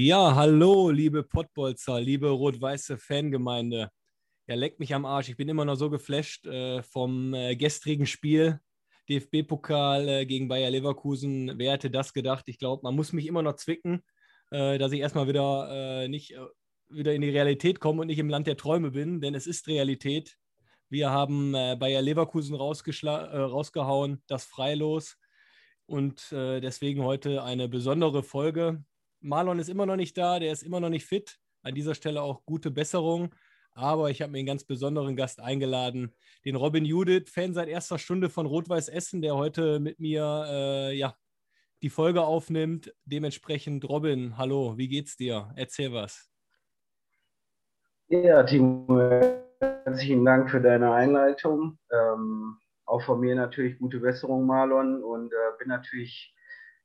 Ja, hallo, liebe Pottbolzer, liebe rot-weiße Fangemeinde. Ja, leckt mich am Arsch. Ich bin immer noch so geflasht äh, vom äh, gestrigen Spiel. DFB-Pokal äh, gegen Bayer Leverkusen. Wer hätte das gedacht? Ich glaube, man muss mich immer noch zwicken, äh, dass ich erstmal wieder äh, nicht äh, wieder in die Realität komme und nicht im Land der Träume bin, denn es ist Realität. Wir haben Bayer Leverkusen rausgehauen, das Freilos. Und deswegen heute eine besondere Folge. Marlon ist immer noch nicht da, der ist immer noch nicht fit. An dieser Stelle auch gute Besserung. Aber ich habe mir einen ganz besonderen Gast eingeladen, den Robin Judith, Fan seit erster Stunde von Rot-Weiß Essen, der heute mit mir äh, ja, die Folge aufnimmt. Dementsprechend, Robin, hallo, wie geht's dir? Erzähl was. Ja, Timo, herzlichen Dank für deine Einleitung. Ähm, auch von mir natürlich gute Besserung, Marlon, und äh, bin natürlich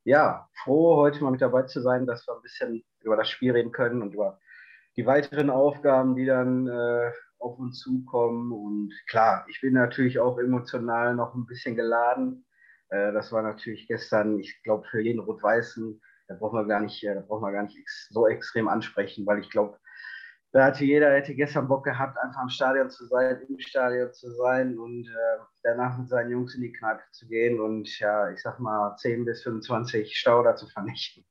ja, froh, heute mal mit dabei zu sein, dass wir ein bisschen über das Spiel reden können und über die weiteren Aufgaben, die dann äh, auf uns zukommen. Und klar, ich bin natürlich auch emotional noch ein bisschen geladen. Äh, das war natürlich gestern, ich glaube, für jeden Rot-Weißen, da braucht man gar nicht, äh, da braucht man gar nicht ex so extrem ansprechen, weil ich glaube, da hatte jeder, hätte gestern Bock gehabt, einfach im Stadion zu sein, im Stadion zu sein und äh, danach mit seinen Jungs in die Kneipe zu gehen und ja, ich sag mal 10 bis 25 Stauder zu vernichten.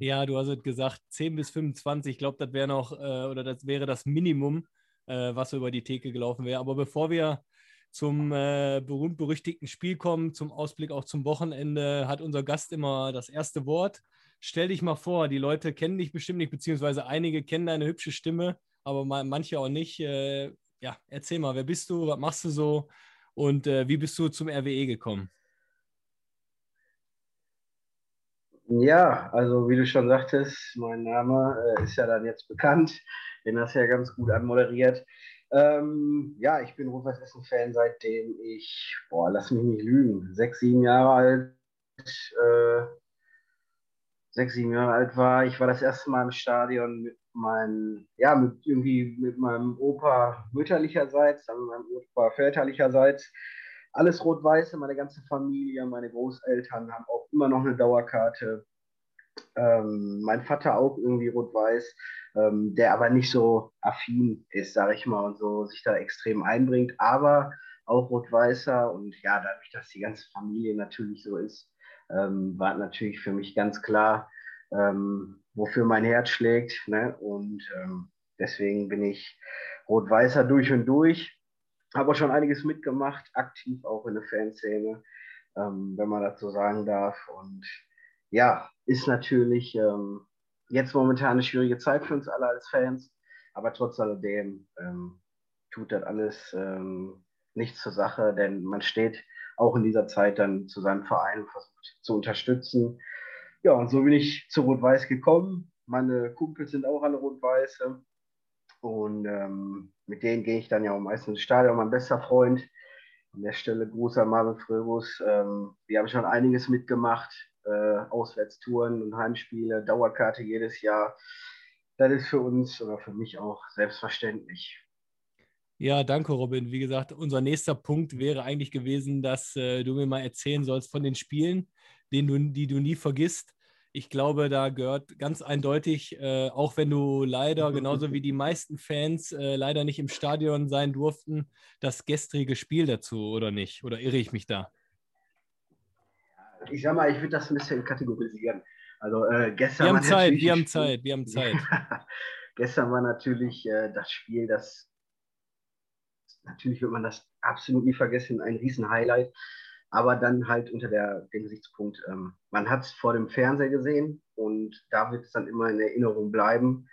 Ja, du hast es gesagt, 10 bis 25, ich glaube, das wäre noch, äh, oder das wäre das Minimum, äh, was über die Theke gelaufen wäre. Aber bevor wir zum äh, berühmt-berüchtigten Spiel kommen, zum Ausblick auch zum Wochenende, hat unser Gast immer das erste Wort stell dich mal vor, die Leute kennen dich bestimmt nicht, beziehungsweise einige kennen deine hübsche Stimme, aber manche auch nicht. Äh, ja, erzähl mal, wer bist du, was machst du so und äh, wie bist du zum RWE gekommen? Ja, also wie du schon sagtest, mein Name äh, ist ja dann jetzt bekannt. Den hast du ja ganz gut anmoderiert. Ähm, ja, ich bin Rot-Weiß Essen-Fan, seitdem ich, boah, lass mich nicht lügen, sechs, sieben Jahre alt äh, sechs, sieben Jahre alt war. Ich war das erste Mal im Stadion mit meinem, ja, mit irgendwie mit meinem Opa mütterlicherseits, dann mit meinem Opa väterlicherseits. Alles rot-weiße, meine ganze Familie, meine Großeltern haben auch immer noch eine Dauerkarte. Ähm, mein Vater auch irgendwie rot-weiß, ähm, der aber nicht so affin ist, sage ich mal, und so sich da extrem einbringt, aber auch rot-weißer und ja, dadurch, dass die ganze Familie natürlich so ist, ähm, war natürlich für mich ganz klar, ähm, wofür mein Herz schlägt. Ne? Und ähm, deswegen bin ich Rot-Weißer durch und durch. Habe auch schon einiges mitgemacht, aktiv auch in der Fanszene, ähm, wenn man so sagen darf. Und ja, ist natürlich ähm, jetzt momentan eine schwierige Zeit für uns alle als Fans, aber trotz alledem ähm, tut das alles nichts zur Sache, denn man steht auch in dieser Zeit dann zu seinem Verein versucht zu unterstützen. Ja, und so bin ich zu Rot-Weiß gekommen. Meine Kumpels sind auch alle Rot-Weiße. Und ähm, mit denen gehe ich dann ja auch meistens ins Stadion. Mein bester Freund, an der Stelle Gruß an Marvin Fröbus. Ähm, wir haben schon einiges mitgemacht. Äh, Auswärtstouren und Heimspiele, Dauerkarte jedes Jahr. Das ist für uns oder für mich auch selbstverständlich. Ja, danke, Robin. Wie gesagt, unser nächster Punkt wäre eigentlich gewesen, dass äh, du mir mal erzählen sollst von den Spielen, den du, die du nie vergisst. Ich glaube, da gehört ganz eindeutig, äh, auch wenn du leider, genauso wie die meisten Fans, äh, leider nicht im Stadion sein durften, das gestrige Spiel dazu, oder nicht? Oder irre ich mich da? Ich sag mal, ich würde das ein bisschen kategorisieren. Also äh, gestern. Wir haben Zeit, wir haben Zeit, wir haben Zeit. gestern war natürlich äh, das Spiel, das natürlich wird man das absolut nie vergessen, ein Riesen-Highlight. Aber dann halt unter der, dem Gesichtspunkt, ähm, man hat es vor dem Fernseher gesehen und da wird es dann immer in Erinnerung bleiben.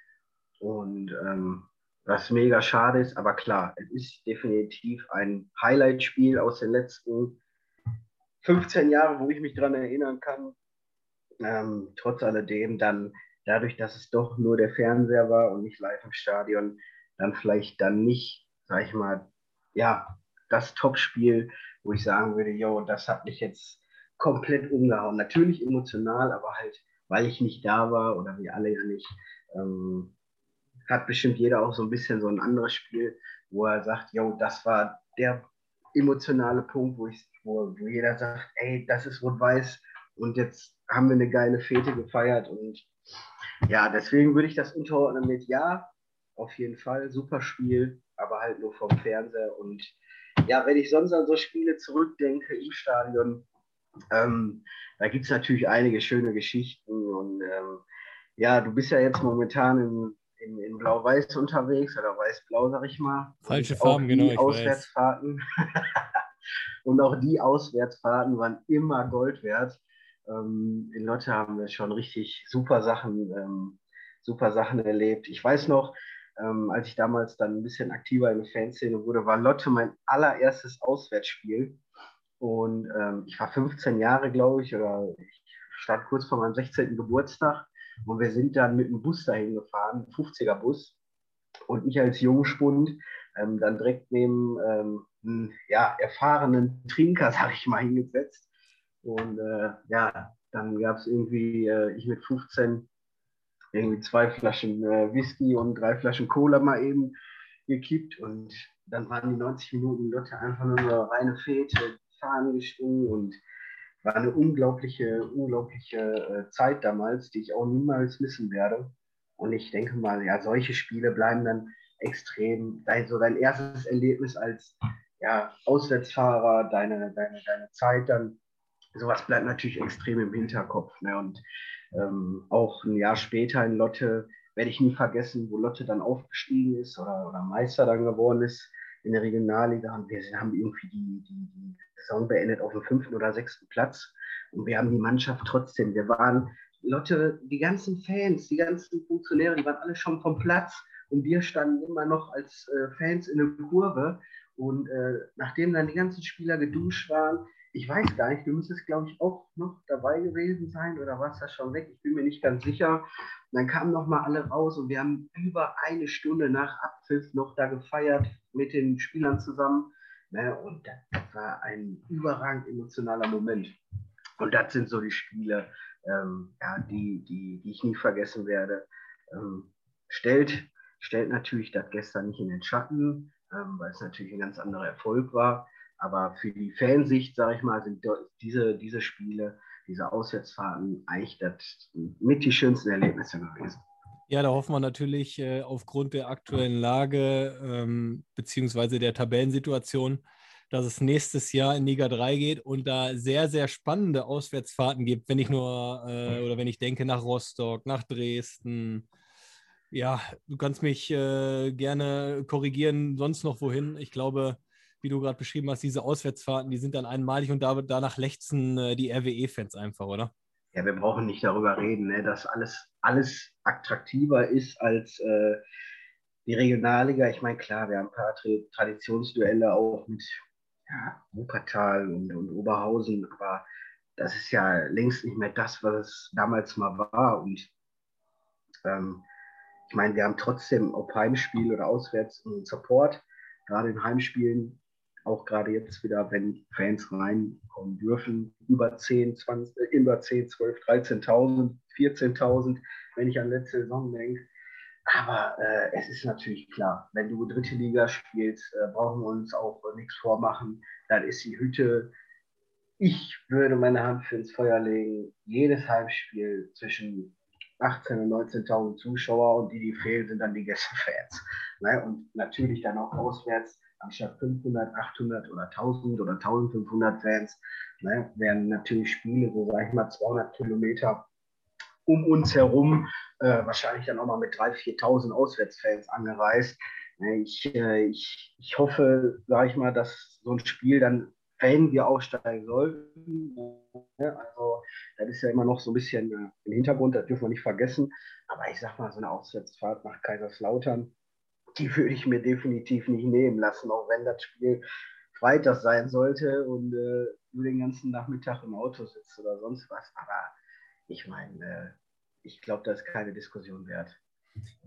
Und ähm, was mega schade ist, aber klar, es ist definitiv ein Highlight-Spiel aus den letzten 15 Jahren, wo ich mich daran erinnern kann. Ähm, trotz alledem dann, dadurch, dass es doch nur der Fernseher war und nicht live im Stadion, dann vielleicht dann nicht, sag ich mal, ja, das Topspiel, wo ich sagen würde, yo, das hat mich jetzt komplett umgehauen. Natürlich emotional, aber halt, weil ich nicht da war oder wir alle ja nicht, ähm, hat bestimmt jeder auch so ein bisschen so ein anderes Spiel, wo er sagt, yo, das war der emotionale Punkt, wo, ich, wo, wo jeder sagt, ey, das ist Rot-Weiß und jetzt haben wir eine geile Fete gefeiert und ja, deswegen würde ich das unterordnen mit ja, auf jeden Fall, super Spiel, aber halt nur vom Fernseher und ja, wenn ich sonst an so Spiele zurückdenke im Stadion, ähm, da gibt es natürlich einige schöne Geschichten und ähm, ja, du bist ja jetzt momentan in, in, in Blau-Weiß unterwegs oder Weiß-Blau, sag ich mal. Falsche Farben, genau. Ich Auswärtsfahrten. und auch die Auswärtsfahrten waren immer Gold wert. Ähm, in Lotte haben wir schon richtig super Sachen, ähm, super Sachen erlebt. Ich weiß noch, ähm, als ich damals dann ein bisschen aktiver in der Fanszene wurde, war Lotte mein allererstes Auswärtsspiel. Und ähm, ich war 15 Jahre, glaube ich, oder ich stand kurz vor meinem 16. Geburtstag. Und wir sind dann mit dem Bus dahin gefahren, 50er Bus. Und ich als Jungspund ähm, dann direkt neben ähm, einen ja, erfahrenen Trinker, sag ich mal, hingesetzt. Und äh, ja, dann gab es irgendwie, äh, ich mit 15, irgendwie zwei Flaschen äh, Whisky und drei Flaschen Cola mal eben gekippt. Und dann waren die 90 Minuten Lotte einfach nur eine reine Fete, Fahnen geschwungen und war eine unglaubliche, unglaubliche äh, Zeit damals, die ich auch niemals missen werde. Und ich denke mal, ja, solche Spiele bleiben dann extrem. Dein, so dein erstes Erlebnis als ja, Auswärtsfahrer, deine, deine, deine Zeit dann, sowas bleibt natürlich extrem im Hinterkopf. Ne? Und ähm, auch ein Jahr später in Lotte werde ich nie vergessen, wo Lotte dann aufgestiegen ist oder, oder Meister dann geworden ist in der Regionalliga. Und wir haben irgendwie die, die, die Saison beendet auf dem fünften oder sechsten Platz. Und wir haben die Mannschaft trotzdem. Wir waren, Lotte, die ganzen Fans, die ganzen Funktionäre, die waren alle schon vom Platz. Und wir standen immer noch als äh, Fans in der Kurve. Und äh, nachdem dann die ganzen Spieler geduscht waren, ich weiß gar nicht, du müsstest, glaube ich, auch noch dabei gewesen sein oder warst das schon weg? Ich bin mir nicht ganz sicher. Und dann kamen nochmal alle raus und wir haben über eine Stunde nach Abpfiff noch da gefeiert mit den Spielern zusammen. Ne? Und das war ein überragend emotionaler Moment. Und das sind so die Spiele, ähm, ja, die, die, die ich nie vergessen werde. Ähm, stellt, stellt natürlich das gestern nicht in den Schatten, ähm, weil es natürlich ein ganz anderer Erfolg war. Aber für die Fansicht, sage ich mal, sind diese, diese Spiele, diese Auswärtsfahrten eigentlich das mit die schönsten Erlebnisse gewesen. Ja, da hoffen wir natürlich äh, aufgrund der aktuellen Lage ähm, beziehungsweise der Tabellensituation, dass es nächstes Jahr in Liga 3 geht und da sehr, sehr spannende Auswärtsfahrten gibt, wenn ich nur äh, oder wenn ich denke nach Rostock, nach Dresden. Ja, du kannst mich äh, gerne korrigieren, sonst noch wohin. Ich glaube, wie du gerade beschrieben hast, diese Auswärtsfahrten, die sind dann einmalig und da, danach lechzen äh, die RWE-Fans einfach, oder? Ja, wir brauchen nicht darüber reden, ne, dass alles, alles attraktiver ist als äh, die Regionalliga. Ich meine, klar, wir haben ein paar Traditionsduelle auch mit ja, Wuppertal und, und Oberhausen, aber das ist ja längst nicht mehr das, was es damals mal war. Und ähm, ich meine, wir haben trotzdem ob Heimspiel oder auswärts einen Support, gerade in Heimspielen, auch gerade jetzt wieder, wenn Fans reinkommen dürfen, über 10, 20, äh, über 10, 12, 13.000, 14.000, wenn ich an letzte Saison denke. Aber äh, es ist natürlich klar, wenn du dritte Liga spielst, äh, brauchen wir uns auch nichts vormachen. Dann ist die Hütte, ich würde meine Hand für ins Feuer legen, jedes Heimspiel zwischen 18.000 und 19.000 Zuschauer und die, die fehlen, sind dann die Gästefans. Ne? Und natürlich dann auch auswärts, anstatt 500, 800 oder 1000 oder 1500 Fans, ne? werden natürlich Spiele, so sage ich mal, 200 Kilometer um uns herum äh, wahrscheinlich dann auch mal mit 3.000, 4.000 Auswärtsfans angereist. Ich, äh, ich, ich hoffe, sage ich mal, dass so ein Spiel dann, wenn wir aufsteigen sollten, ne, also das ist ja immer noch so ein bisschen äh, im Hintergrund, das dürfen wir nicht vergessen, aber ich sag mal, so eine Auswärtsfahrt nach Kaiserslautern, die würde ich mir definitiv nicht nehmen lassen, auch wenn das Spiel Freitag sein sollte und äh, nur den ganzen Nachmittag im Auto sitzt oder sonst was. Aber ich meine, äh, ich glaube, das ist keine Diskussion wert.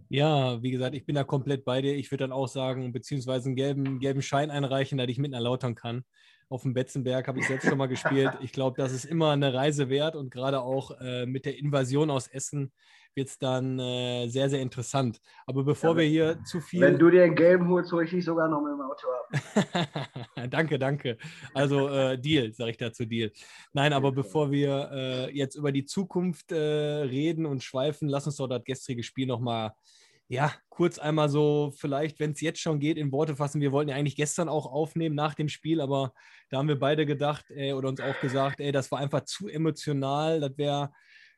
Ja, wie gesagt, ich bin da komplett bei dir. Ich würde dann auch sagen, beziehungsweise einen gelben, gelben Schein einreichen, dass ich mit erläutern kann. Auf dem Betzenberg habe ich selbst schon mal gespielt. Ich glaube, das ist immer eine Reise wert und gerade auch äh, mit der Invasion aus Essen wird es dann äh, sehr, sehr interessant. Aber bevor ja, wir hier zu viel. Wenn du dir einen gelben holst, hole ich dich sogar noch mit dem Auto ab. danke, danke. Also äh, Deal, sage ich dazu Deal. Nein, aber bevor wir äh, jetzt über die Zukunft äh, reden und schweifen, lass uns doch das gestrige Spiel nochmal ja, kurz einmal so, vielleicht, wenn es jetzt schon geht, in Worte fassen. Wir wollten ja eigentlich gestern auch aufnehmen nach dem Spiel, aber da haben wir beide gedacht ey, oder uns auch gesagt, ey, das war einfach zu emotional. Das wäre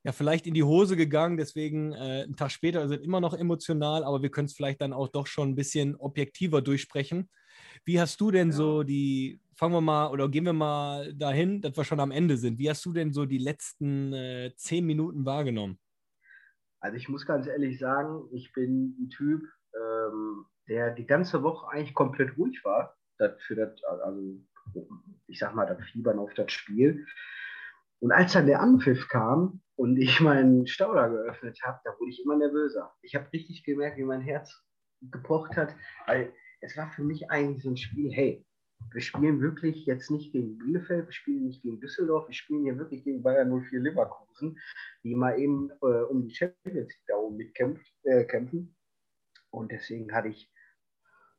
ja vielleicht in die Hose gegangen. Deswegen äh, einen Tag später sind immer noch emotional, aber wir können es vielleicht dann auch doch schon ein bisschen objektiver durchsprechen. Wie hast du denn so die, fangen wir mal oder gehen wir mal dahin, dass wir schon am Ende sind. Wie hast du denn so die letzten äh, zehn Minuten wahrgenommen? Also ich muss ganz ehrlich sagen, ich bin ein Typ, ähm, der die ganze Woche eigentlich komplett ruhig war. Das für das, also ich sag mal, das Fiebern auf das Spiel. Und als dann der Anpfiff kam und ich meinen Stauder geöffnet habe, da wurde ich immer nervöser. Ich habe richtig gemerkt, wie mein Herz gepocht hat, weil es war für mich eigentlich so ein Spiel, hey, wir spielen wirklich jetzt nicht gegen Bielefeld, wir spielen nicht gegen Düsseldorf, wir spielen hier wirklich gegen Bayern 04 Leverkusen, die mal eben äh, um die Champions League da oben mitkämpfen. Äh, kämpfen. Und deswegen hatte ich,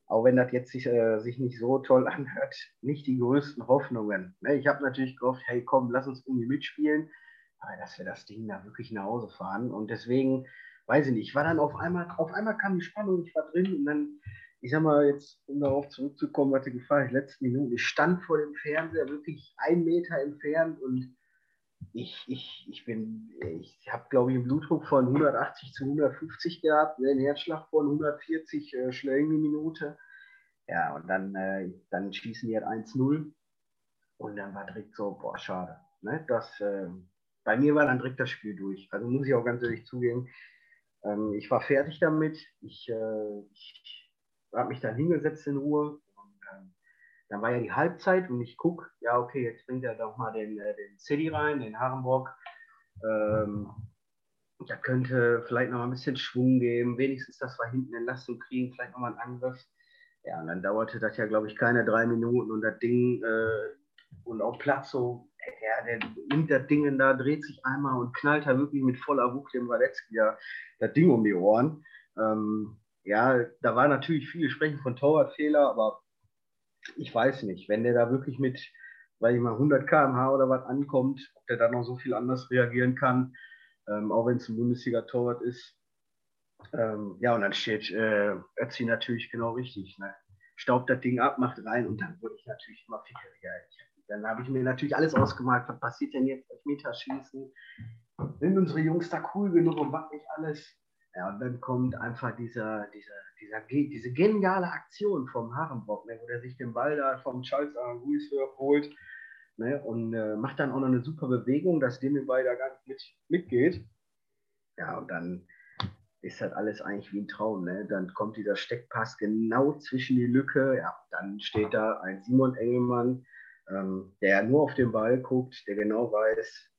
auch wenn das jetzt sich, äh, sich nicht so toll anhört, nicht die größten Hoffnungen. Ne? Ich habe natürlich gehofft, hey komm, lass uns irgendwie mitspielen, aber dass wir das Ding da wirklich nach Hause fahren. Und deswegen, weiß ich nicht, ich war dann auf einmal, auf einmal kam die Spannung, ich war drin und dann ich sag mal, jetzt, um darauf zurückzukommen, die Gefahr die letzten Minuten, ich stand vor dem Fernseher wirklich einen Meter entfernt und ich, ich, ich bin, ich habe, glaube ich, einen Blutdruck von 180 zu 150 gehabt, ne, einen Herzschlag von 140 äh, Schlägen die Minute. Ja, und dann, äh, dann schießen die halt 1-0 und dann war direkt so, boah, schade. Ne? Das, äh, bei mir war dann direkt das Spiel durch. Also muss ich auch ganz ehrlich zugeben, ähm, ich war fertig damit. Ich, äh, ich habe mich dann hingesetzt in Ruhe. Und, ähm, dann war ja die Halbzeit und ich gucke, ja, okay, jetzt bringt er doch mal den, äh, den City rein, den Harenbock. Ähm, da könnte vielleicht noch mal ein bisschen Schwung geben, wenigstens, dass wir hinten Entlastung kriegen, vielleicht noch mal einen Angriff. Ja, und dann dauerte das ja, glaube ich, keine drei Minuten und das Ding äh, und auch Platz so, ja, der das Ding da, dreht sich einmal und knallt da wirklich mit voller Wucht dem Walecki ja das Ding um die Ohren. Ähm, ja, da war natürlich viele sprechen von Torwartfehler, aber ich weiß nicht, wenn der da wirklich mit, weil ich mal 100 km/h oder was ankommt, ob der da noch so viel anders reagieren kann, ähm, auch wenn es ein Bundesliga-Torwart ist. Ähm, ja, und dann steht äh, Ötzi natürlich genau richtig. Ne? Staubt das Ding ab, macht rein und dann wurde ich natürlich immer fickeriger. Dann habe ich mir natürlich alles ausgemalt, was passiert denn jetzt? Elfmeterschießen. Sind unsere Jungs da cool genug und was nicht alles? Ja, und dann kommt einfach dieser, dieser, dieser, diese geniale Aktion vom Harenbock, ne, wo der sich den Ball da vom Charles Aranguiz holt ne, und äh, macht dann auch noch eine super Bewegung, dass dem Ball da gar nicht mit, mitgeht. Ja, und dann ist das alles eigentlich wie ein Traum. Ne? Dann kommt dieser Steckpass genau zwischen die Lücke. Ja, dann steht da ein Simon Engelmann, ähm, der nur auf den Ball guckt, der genau weiß,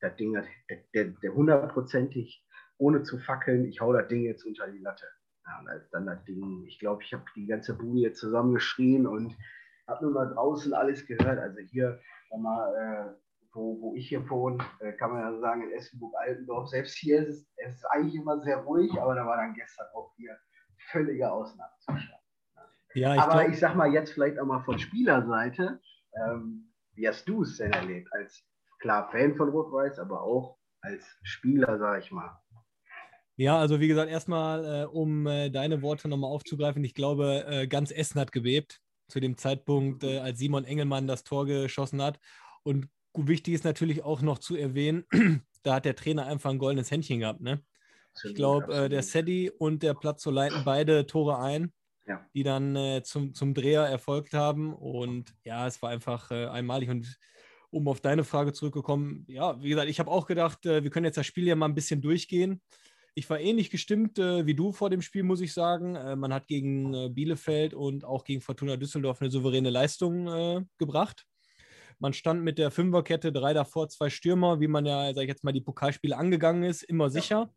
das Ding hat, der, der hundertprozentig ohne zu fackeln, ich hau das Ding jetzt unter die Latte. Ja, und als dann das Ding, ich glaube, ich habe die ganze Bude jetzt zusammengeschrien und habe nur mal draußen alles gehört. Also hier, mal, äh, wo, wo ich hier wohne, äh, kann man ja sagen, in Essenburg-Altendorf, selbst hier ist es, es ist eigentlich immer sehr ruhig, aber da war dann gestern auch hier völliger Ausnahmezustand. Ja, ich aber glaub... ich sag mal jetzt vielleicht auch mal von Spielerseite, ähm, wie hast du es denn erlebt? Als klar Fan von Rot-Weiß, aber auch als Spieler, sag ich mal. Ja, also wie gesagt, erstmal, äh, um äh, deine Worte nochmal aufzugreifen, ich glaube, äh, ganz Essen hat gebebt zu dem Zeitpunkt, äh, als Simon Engelmann das Tor geschossen hat. Und wichtig ist natürlich auch noch zu erwähnen, da hat der Trainer einfach ein goldenes Händchen gehabt. Ne? Ich glaube, äh, der Sedi und der Platzo leiten beide Tore ein, ja. die dann äh, zum, zum Dreher erfolgt haben. Und ja, es war einfach einmalig. Und um auf deine Frage zurückzukommen, ja, wie gesagt, ich habe auch gedacht, wir können jetzt das Spiel ja mal ein bisschen durchgehen. Ich war ähnlich gestimmt äh, wie du vor dem Spiel, muss ich sagen. Äh, man hat gegen äh, Bielefeld und auch gegen Fortuna Düsseldorf eine souveräne Leistung äh, gebracht. Man stand mit der Fünferkette, drei davor, zwei Stürmer, wie man ja, sag ich jetzt mal, die Pokalspiele angegangen ist, immer sicher.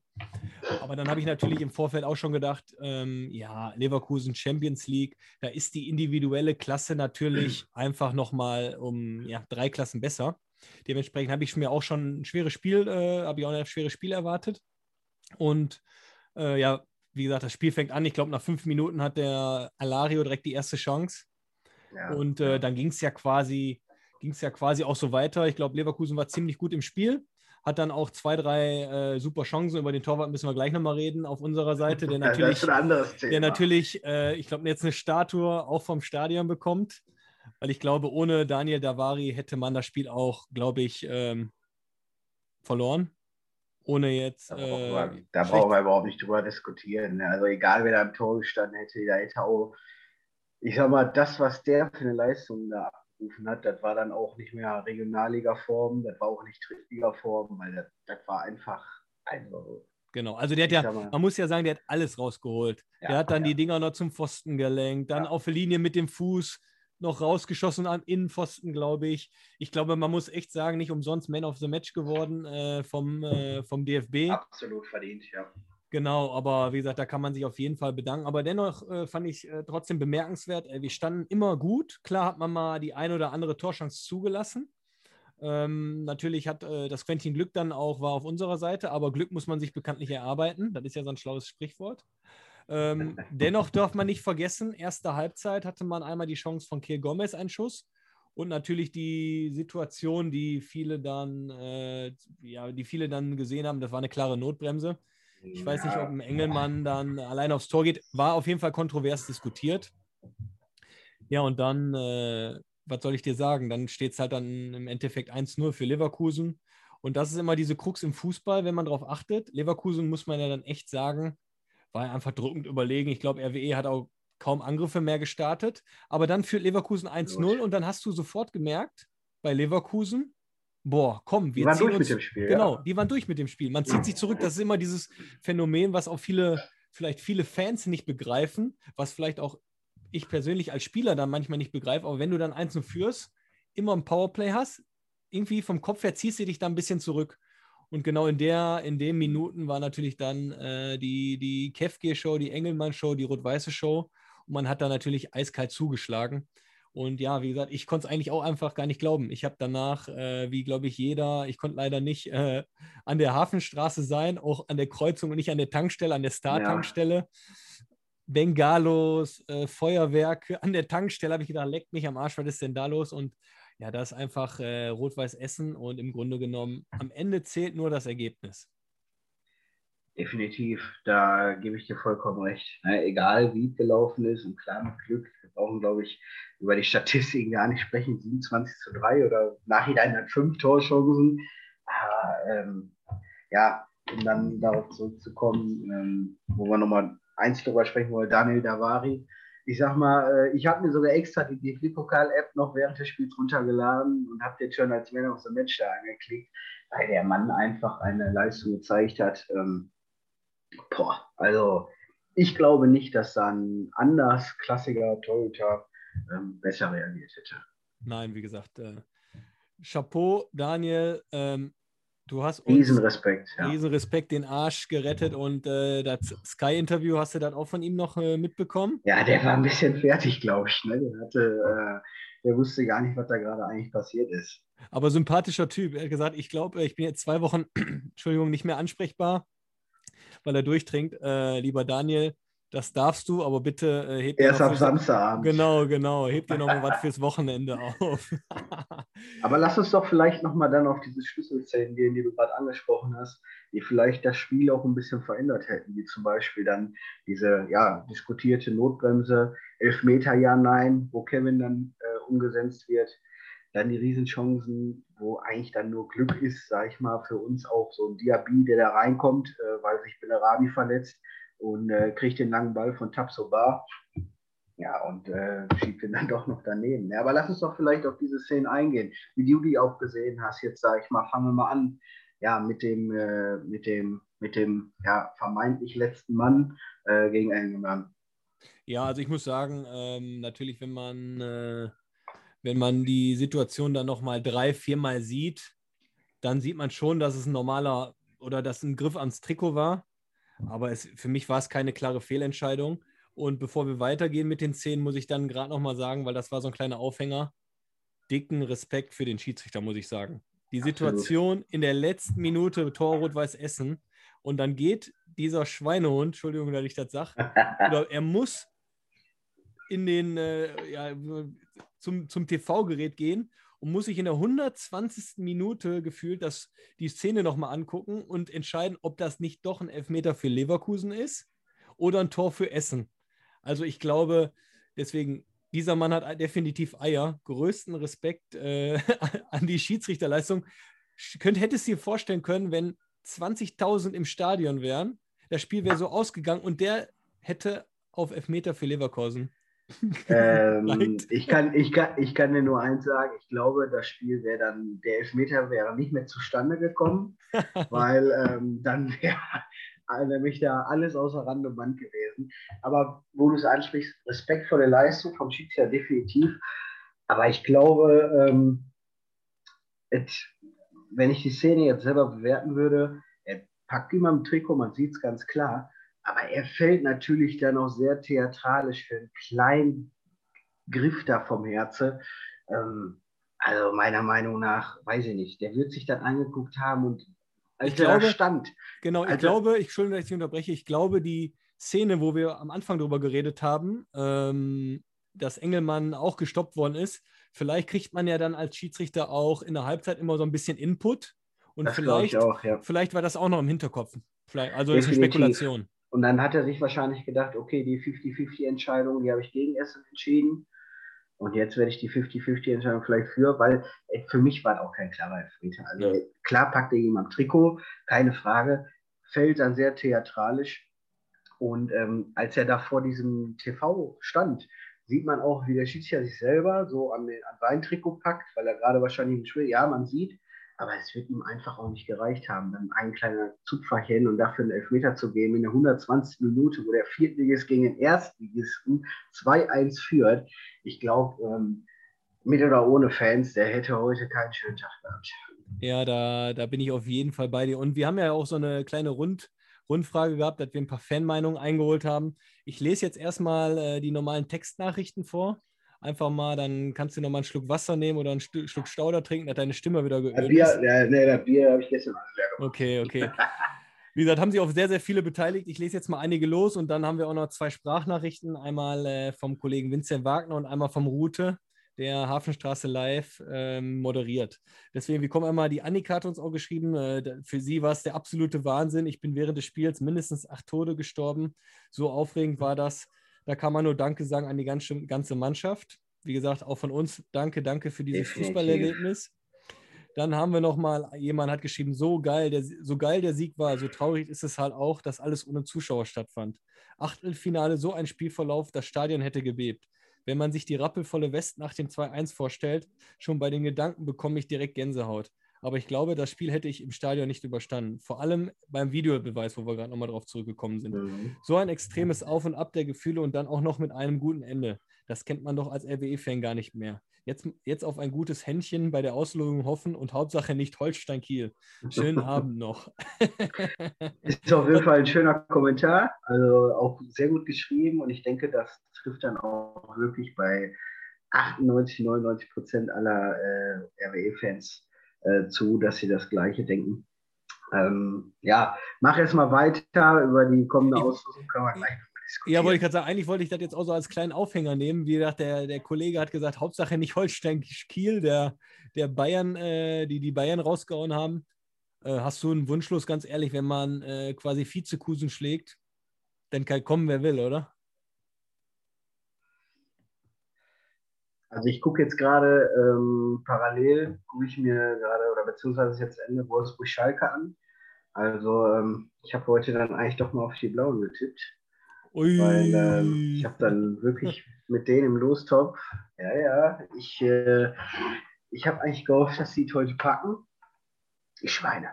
Aber dann habe ich natürlich im Vorfeld auch schon gedacht, ähm, ja, Leverkusen Champions League, da ist die individuelle Klasse natürlich einfach nochmal um ja, drei Klassen besser. Dementsprechend habe ich mir auch schon ein schweres Spiel, äh, habe ich auch ein schweres Spiel erwartet. Und äh, ja, wie gesagt, das Spiel fängt an. Ich glaube, nach fünf Minuten hat der Alario direkt die erste Chance. Ja. Und äh, dann ging es ja quasi, ging es ja quasi auch so weiter. Ich glaube, Leverkusen war ziemlich gut im Spiel hat dann auch zwei, drei äh, super Chancen. Über den Torwart müssen wir gleich nochmal reden auf unserer Seite, der natürlich, der natürlich äh, ich glaube, jetzt eine Statue auch vom Stadion bekommt. Weil ich glaube, ohne Daniel Davari hätte man das Spiel auch, glaube ich, ähm, verloren. Ohne jetzt. Da brauchen, wir, äh, da brauchen wir überhaupt nicht drüber diskutieren. Ne? Also egal, wer da im Tor gestanden hätte, da hätte auch, ich sag mal, das, was der für eine Leistung da abgerufen hat, das war dann auch nicht mehr Regionalliga-Form, das war auch nicht Drittliga-Form, weil das, das war einfach, also Genau, also der hat ja, man muss ja sagen, der hat alles rausgeholt. Ja, der hat dann ja. die Dinger noch zum Pfosten gelenkt, dann ja. auf der Linie mit dem Fuß noch rausgeschossen am Innenpfosten, glaube ich. Ich glaube, man muss echt sagen, nicht umsonst Man of the Match geworden äh, vom, äh, vom DFB. Absolut verdient, ja. Genau, aber wie gesagt, da kann man sich auf jeden Fall bedanken. Aber dennoch äh, fand ich äh, trotzdem bemerkenswert, äh, wir standen immer gut. Klar hat man mal die eine oder andere Torchance zugelassen. Ähm, natürlich hat äh, das Quentin Glück dann auch, war auf unserer Seite, aber Glück muss man sich bekanntlich erarbeiten. Das ist ja so ein schlaues Sprichwort. Ähm, dennoch darf man nicht vergessen, erste Halbzeit hatte man einmal die Chance von Kiel Gomez einen Schuss und natürlich die Situation, die viele dann, äh, ja, die viele dann gesehen haben, das war eine klare Notbremse. Ich weiß nicht, ob ein Engelmann dann allein aufs Tor geht. War auf jeden Fall kontrovers diskutiert. Ja, und dann, äh, was soll ich dir sagen? Dann steht es halt dann im Endeffekt 1-0 für Leverkusen. Und das ist immer diese Krux im Fußball, wenn man darauf achtet. Leverkusen muss man ja dann echt sagen, war einfach drückend überlegen. Ich glaube, RWE hat auch kaum Angriffe mehr gestartet. Aber dann führt Leverkusen 1-0 und dann hast du sofort gemerkt, bei Leverkusen, boah, komm, wir die waren durch uns, mit dem Spiel. Genau, ja. die waren durch mit dem Spiel. Man zieht sich zurück. Das ist immer dieses Phänomen, was auch viele, vielleicht viele Fans nicht begreifen, was vielleicht auch ich persönlich als Spieler dann manchmal nicht begreife. Aber wenn du dann eins führst, immer ein Powerplay hast, irgendwie vom Kopf her ziehst du dich da ein bisschen zurück. Und genau in der, in den Minuten war natürlich dann äh, die, die Kefke-Show, die Engelmann-Show, die Rot-Weiße Show. Und man hat da natürlich eiskalt zugeschlagen. Und ja, wie gesagt, ich konnte es eigentlich auch einfach gar nicht glauben. Ich habe danach, äh, wie glaube ich jeder, ich konnte leider nicht äh, an der Hafenstraße sein, auch an der Kreuzung und nicht an der Tankstelle, an der Star-Tankstelle. Ja. Bengalos, äh, Feuerwerke an der Tankstelle, habe ich gedacht, leckt mich am Arsch, was ist denn da los? Und ja, das ist einfach äh, Rot-Weiß Essen und im Grunde genommen, am Ende zählt nur das Ergebnis. Definitiv, da gebe ich dir vollkommen recht. Ne, egal wie es gelaufen ist und klar mit Glück, wir brauchen, glaube ich, über die Statistiken gar nicht sprechen, 27 zu 3 oder nachhinein dann fünf Torchancen. Aber, ähm, ja, um dann darauf zurückzukommen, ähm, wo wir nochmal eins darüber sprechen wollen, Daniel Davari. Ich sag mal, äh, ich habe mir sogar extra die DFB-Pokal-App noch während des Spiels runtergeladen und habe jetzt schon als Man of the Match da angeklickt, weil der Mann einfach eine Leistung gezeigt hat. Ähm, boah, also ich glaube nicht, dass da ein anders klassiger Torhüter ähm, besser reagiert hätte. Nein, wie gesagt, äh, Chapeau, Daniel. Ähm, du hast uns Riesenrespekt, ja. Riesenrespekt den Arsch gerettet und äh, das Sky-Interview hast du dann auch von ihm noch äh, mitbekommen? Ja, der war ein bisschen fertig, glaube ich. Ne? Der, hatte, äh, der wusste gar nicht, was da gerade eigentlich passiert ist. Aber sympathischer Typ. Er hat gesagt, ich glaube, ich bin jetzt zwei Wochen, Entschuldigung, nicht mehr ansprechbar weil er durchtrinkt. Äh, lieber Daniel, das darfst du, aber bitte äh, heb dir Erst ab Samstagabend. Genau, genau. Heb dir noch mal was fürs Wochenende auf. aber lass uns doch vielleicht noch mal dann auf diese Schlüsselszenen gehen, die du gerade angesprochen hast, die vielleicht das Spiel auch ein bisschen verändert hätten, wie zum Beispiel dann diese ja, diskutierte Notbremse, Elfmeter ja, nein, wo Kevin dann äh, umgesetzt wird dann die Riesenchancen, wo eigentlich dann nur Glück ist, sage ich mal, für uns auch so ein Diaby, der da reinkommt, äh, weil sich Bellarabi verletzt und äh, kriegt den langen Ball von Tapsoba. Ja, und äh, schiebt ihn dann doch noch daneben. Ja, aber lass uns doch vielleicht auf diese Szene eingehen. Wie du die auch gesehen hast, jetzt sage ich mal, fangen wir mal an, ja, mit dem, äh, mit dem, mit dem ja, vermeintlich letzten Mann äh, gegen Engelmann. Ja, also ich muss sagen, ähm, natürlich, wenn man äh, wenn man die Situation dann nochmal drei, viermal sieht, dann sieht man schon, dass es ein normaler oder dass ein Griff ans Trikot war. Aber es, für mich war es keine klare Fehlentscheidung. Und bevor wir weitergehen mit den Szenen, muss ich dann gerade nochmal sagen, weil das war so ein kleiner Aufhänger, dicken Respekt für den Schiedsrichter, muss ich sagen. Die Situation Absolut. in der letzten Minute Tor Rot-Weiß Essen und dann geht dieser Schweinehund, Entschuldigung, dass ich das sage, er muss in den, äh, ja, zum, zum TV-Gerät gehen und muss sich in der 120. Minute gefühlt das, die Szene nochmal angucken und entscheiden, ob das nicht doch ein Elfmeter für Leverkusen ist oder ein Tor für Essen. Also ich glaube, deswegen, dieser Mann hat definitiv Eier. Größten Respekt äh, an die Schiedsrichterleistung. Könnt, hättest du dir vorstellen können, wenn 20.000 im Stadion wären, das Spiel wäre so ausgegangen und der hätte auf Elfmeter für Leverkusen. Ähm, ich, kann, ich, kann, ich kann dir nur eins sagen, ich glaube, das Spiel wäre dann, der Elfmeter wäre nicht mehr zustande gekommen, weil ähm, dann wäre nämlich da alles außer Rand und Band gewesen. Aber wo du es ansprichst, Respekt vor der Leistung vom Schiedsrichter definitiv. Aber ich glaube, ähm, et, wenn ich die Szene jetzt selber bewerten würde, er packt ihm am Trikot, man sieht es ganz klar, aber er fällt natürlich dann auch sehr theatralisch für einen kleinen Griff da vom Herze. Ähm, also meiner Meinung nach, weiß ich nicht, der wird sich dann angeguckt haben und als ich er glaube, stand. Genau, ich glaube, ich Entschuldigung, dass ich unterbreche, ich glaube, die Szene, wo wir am Anfang darüber geredet haben, ähm, dass Engelmann auch gestoppt worden ist, vielleicht kriegt man ja dann als Schiedsrichter auch in der Halbzeit immer so ein bisschen Input. Und vielleicht, auch, ja. vielleicht war das auch noch im Hinterkopf. Vielleicht, also das ist eine Spekulation. Und dann hat er sich wahrscheinlich gedacht, okay, die 50-50-Entscheidung, die habe ich gegen Essen entschieden. Und jetzt werde ich die 50-50-Entscheidung vielleicht für, weil ey, für mich war das auch kein klarer Elfmeter. Also ja. klar packt er ihn am Trikot, keine Frage, fällt dann sehr theatralisch. Und ähm, als er da vor diesem TV stand, sieht man auch, wie der Schiedsrichter sich selber so an, den, an sein Trikot packt, weil er gerade wahrscheinlich ein Spiel, ja, man sieht, aber es wird ihm einfach auch nicht gereicht haben, dann ein kleiner Zugverchen und dafür einen Elfmeter zu geben in der 120. Minute, wo der Viertligist gegen den Erstligisten 2-1 führt. Ich glaube, ähm, mit oder ohne Fans, der hätte heute keinen schönen Tag gehabt. Ja, da, da bin ich auf jeden Fall bei dir. Und wir haben ja auch so eine kleine Rund, Rundfrage gehabt, dass wir ein paar Fanmeinungen eingeholt haben. Ich lese jetzt erstmal äh, die normalen Textnachrichten vor einfach mal, dann kannst du noch mal einen Schluck Wasser nehmen oder einen Schluck Stauder trinken, dass deine Stimme wieder geölt Bier. Ja, nee, das Bier habe ich gestern leer gemacht. Okay, okay. Wie gesagt, haben sich auch sehr, sehr viele beteiligt. Ich lese jetzt mal einige los und dann haben wir auch noch zwei Sprachnachrichten. Einmal äh, vom Kollegen Vincent Wagner und einmal vom Rute, der Hafenstraße Live ähm, moderiert. Deswegen, wir kommen einmal, die Annika hat uns auch geschrieben, äh, für sie war es der absolute Wahnsinn. Ich bin während des Spiels mindestens acht Tode gestorben. So aufregend war das. Da kann man nur Danke sagen an die ganze, ganze Mannschaft. Wie gesagt, auch von uns Danke, danke für dieses Fußballerlebnis. Dann haben wir nochmal, jemand hat geschrieben, so geil, der, so geil der Sieg war, so traurig ist es halt auch, dass alles ohne Zuschauer stattfand. Achtelfinale, so ein Spielverlauf, das Stadion hätte gebebt. Wenn man sich die rappelvolle West nach dem 2-1 vorstellt, schon bei den Gedanken bekomme ich direkt Gänsehaut. Aber ich glaube, das Spiel hätte ich im Stadion nicht überstanden. Vor allem beim Videobeweis, wo wir gerade nochmal drauf zurückgekommen sind. Mhm. So ein extremes Auf und Ab der Gefühle und dann auch noch mit einem guten Ende. Das kennt man doch als RWE-Fan gar nicht mehr. Jetzt, jetzt auf ein gutes Händchen bei der Auslösung hoffen und Hauptsache nicht Holstein-Kiel. Schönen Abend noch. ist auf jeden Fall ein schöner Kommentar. Also auch sehr gut geschrieben und ich denke, das trifft dann auch wirklich bei 98, 99 Prozent aller äh, RWE-Fans äh, zu, dass sie das Gleiche denken. Ähm, ja, mach erst mal weiter über die kommende Auslosung, können wir gleich diskutieren. Ja, wollte ich gerade sagen, eigentlich wollte ich das jetzt auch so als kleinen Aufhänger nehmen. Wie gesagt, der, der Kollege hat gesagt, Hauptsache nicht Holstein-Kiel, der, der Bayern, äh, die die Bayern rausgehauen haben. Äh, hast du einen Wunschlos, ganz ehrlich, wenn man äh, quasi Vizekusen schlägt, dann kann kommen, wer will, oder? Also ich gucke jetzt gerade ähm, parallel, gucke ich mir gerade, oder beziehungsweise jetzt Ende Wolfsburg-Schalke an. Also ähm, ich habe heute dann eigentlich doch mal auf die Blauen getippt. Ui. Weil ähm, ich habe dann wirklich mit denen im Lostopf, ja, ja, ich, äh, ich habe eigentlich gehofft, dass sie es heute packen. Die Schweine.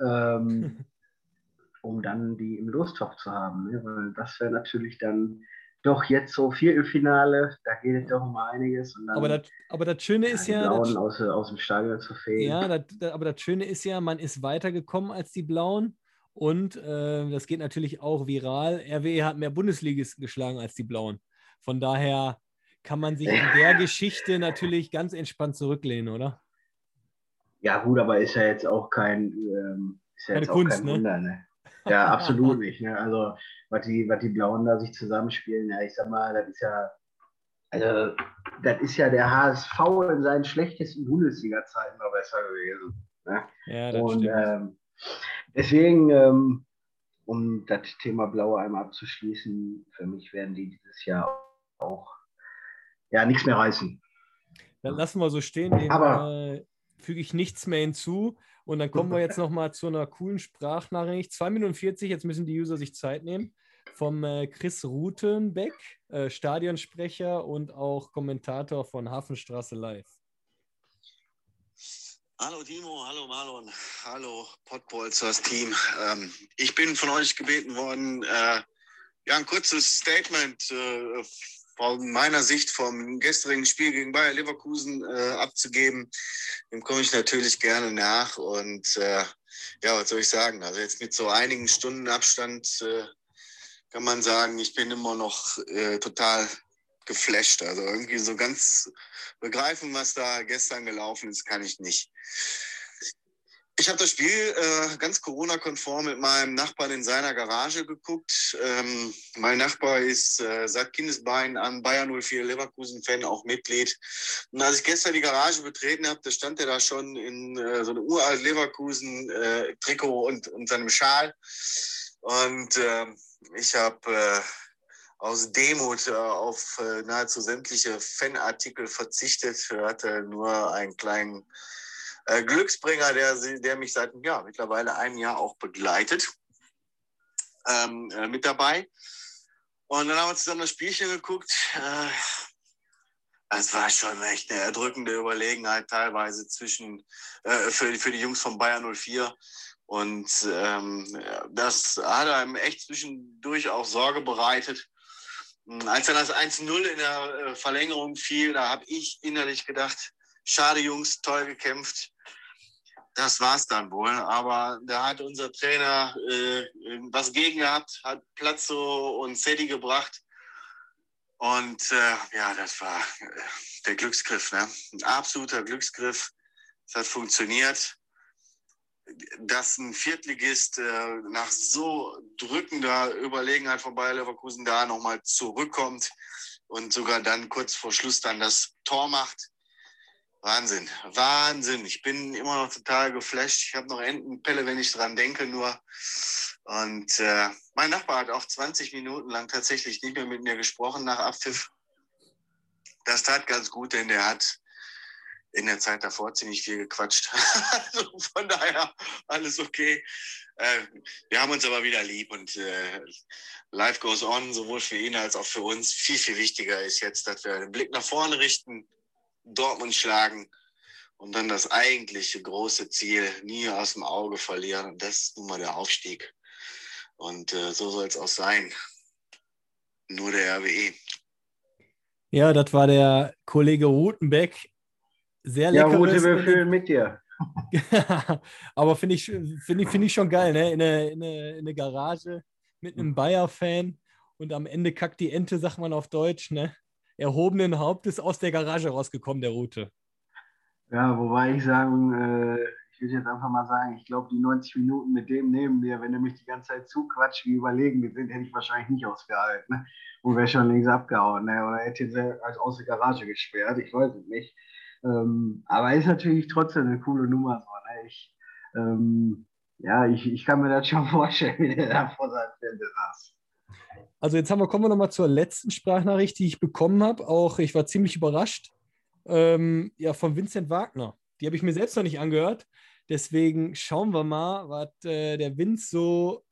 Ähm, um dann die im Lostopf zu haben. Ne? Weil das wäre natürlich dann doch jetzt so Viertelfinale, da geht es doch um einiges. Dann, aber, das, aber das Schöne ist ja. Die Blauen aus, aus dem Stadion zu fegen. Ja, das, das, aber das Schöne ist ja, man ist weitergekommen als die Blauen. Und äh, das geht natürlich auch viral. RWE hat mehr Bundesligis geschlagen als die Blauen. Von daher kann man sich in der Geschichte natürlich ganz entspannt zurücklehnen, oder? Ja, gut, aber ist ja jetzt auch kein, ähm, ist ja Keine jetzt Kunst, auch kein ne? Wunder, ne? Ja, absolut nicht. Ne? Also, was die, was die Blauen da sich zusammenspielen, ja, ich sag mal, das ist ja, also, das ist ja der HSV in seinen schlechtesten Bundesliga-Zeiten noch besser gewesen. Ne? Ja, das Und stimmt. ähm, deswegen, ähm, um das Thema Blaue einmal abzuschließen, für mich werden die dieses Jahr auch ja nichts mehr reißen. Dann lassen wir so stehen. Dem Aber- äh, füge ich nichts mehr hinzu. Und dann kommen wir jetzt nochmal zu einer coolen Sprachnachricht. 2 Minuten 40, jetzt müssen die User sich Zeit nehmen. Vom äh, Chris Rutenbeck, äh, Stadionsprecher und auch Kommentator von Hafenstraße Live. Hallo Timo, hallo Marlon, hallo Podbolzers Team. Ähm, ich bin von euch gebeten worden, äh, ja, ein kurzes Statement äh, von meiner Sicht vom gestrigen Spiel gegen Bayer Leverkusen äh, abzugeben. Dem komme ich natürlich gerne nach und äh, ja, was soll ich sagen? Also jetzt mit so einigen Stunden Abstand äh, kann man sagen, ich bin immer noch äh, total geflasht. Also irgendwie so ganz begreifen, was da gestern gelaufen ist, kann ich nicht. Ich habe das Spiel äh, ganz Corona-konform mit meinem Nachbarn in seiner Garage geguckt. Ähm, mein Nachbar ist äh, seit Kindesbeinen an Bayern 04 Leverkusen-Fan, auch Mitglied. Und als ich gestern die Garage betreten habe, da stand er da schon in äh, so einem uralt Leverkusen-Trikot und, und seinem Schal. Und ähm, ich habe äh, aus Demut äh, auf äh, nahezu sämtliche Fanartikel verzichtet, hatte nur einen kleinen äh, Glücksbringer, der, der mich seit ja, mittlerweile einem Jahr auch begleitet, ähm, äh, mit dabei. Und dann haben wir zusammen das Spielchen geguckt. Äh, es war schon echt eine erdrückende Überlegenheit teilweise zwischen äh, für, für die Jungs von Bayern 04. Und ähm, das hat einem echt zwischendurch auch Sorge bereitet. Als dann das 1-0 in der äh, Verlängerung fiel, da habe ich innerlich gedacht, schade Jungs, toll gekämpft. Das war's dann wohl. Aber da hat unser Trainer äh, was gegen gehabt, hat Platzo und Sedi gebracht. Und äh, ja, das war äh, der Glücksgriff, ne? Ein absoluter Glücksgriff. Es hat funktioniert. Dass ein Viertligist äh, nach so drückender Überlegenheit von Bayer Leverkusen da nochmal zurückkommt und sogar dann kurz vor Schluss dann das Tor macht. Wahnsinn, Wahnsinn. Ich bin immer noch total geflasht. Ich habe noch Entenpelle, wenn ich dran denke, nur. Und äh, mein Nachbar hat auch 20 Minuten lang tatsächlich nicht mehr mit mir gesprochen nach Abpfiff. Das tat ganz gut, denn der hat in der Zeit davor ziemlich viel gequatscht. also von daher alles okay. Äh, wir haben uns aber wieder lieb und äh, life goes on, sowohl für ihn als auch für uns. Viel, viel wichtiger ist jetzt, dass wir den Blick nach vorne richten, Dortmund schlagen und dann das eigentliche große Ziel nie aus dem Auge verlieren. Und das ist nun mal der Aufstieg. Und äh, so soll es auch sein. Nur der. RWE. Ja, das war der Kollege Rutenbeck. Sehr Ja, lecker. Rute, wir fühlen mit dir. Aber finde ich, find ich, find ich schon geil, ne? In eine, in eine, in eine Garage mit einem Bayer-Fan und am Ende kackt die Ente, sagt man auf Deutsch, ne? Erhobenen Hauptes aus der Garage rausgekommen, der Route. Ja, wobei ich sagen, äh, ich würde jetzt einfach mal sagen, ich glaube, die 90 Minuten mit dem neben mir, wenn er mich die ganze Zeit zuquatscht, wie überlegen wir sind, hätte ich wahrscheinlich nicht ausgehalten. Ne? Und wäre schon links abgehauen. Ne? Oder hätte ihn als aus der Garage gesperrt, ich weiß es nicht. Ähm, aber ist natürlich trotzdem eine coole Nummer. So, ne? ich, ähm, ja, ich, ich kann mir das schon vorstellen, wie der da vor seinem Fernseher saß. Also jetzt haben wir, kommen wir nochmal zur letzten Sprachnachricht, die ich bekommen habe. Auch ich war ziemlich überrascht. Ähm, ja, von Vincent Wagner. Die habe ich mir selbst noch nicht angehört. Deswegen schauen wir mal, was äh, der Vince so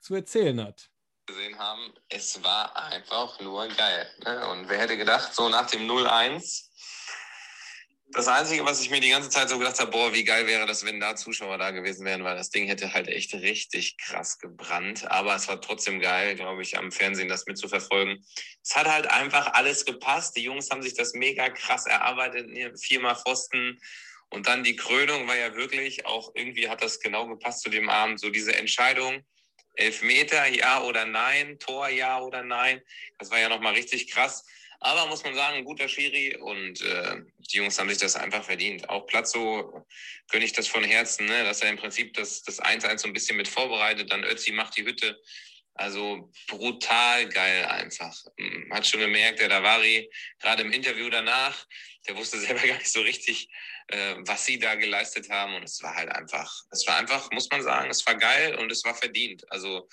zu erzählen hat. gesehen haben, es war einfach nur geil. Ne? Und wer hätte gedacht, so nach dem 0-1, Das Einzige, was ich mir die ganze Zeit so gedacht habe, boah, wie geil wäre das, wenn da Zuschauer da gewesen wären, weil das Ding hätte halt echt richtig krass gebrannt. Aber es war trotzdem geil, glaube ich, am Fernsehen das mitzuverfolgen. Es hat halt einfach alles gepasst. Die Jungs haben sich das mega krass erarbeitet, viermal Pfosten. Und dann die Krönung war ja wirklich auch irgendwie hat das genau gepasst zu dem Abend. So diese Entscheidung, Elfmeter, ja oder nein, Tor, ja oder nein. Das war ja nochmal richtig krass. Aber muss man sagen, ein guter Schiri und äh, die Jungs haben sich das einfach verdient. Auch Platzo ich das von Herzen, ne? dass er im Prinzip das, das 1-1 so ein bisschen mit vorbereitet. Dann Ötzi macht die Hütte. Also brutal geil einfach. Hm, hat schon gemerkt, der Davari, gerade im Interview danach, der wusste selber gar nicht so richtig, äh, was sie da geleistet haben. Und es war halt einfach, es war einfach, muss man sagen, es war geil und es war verdient. Also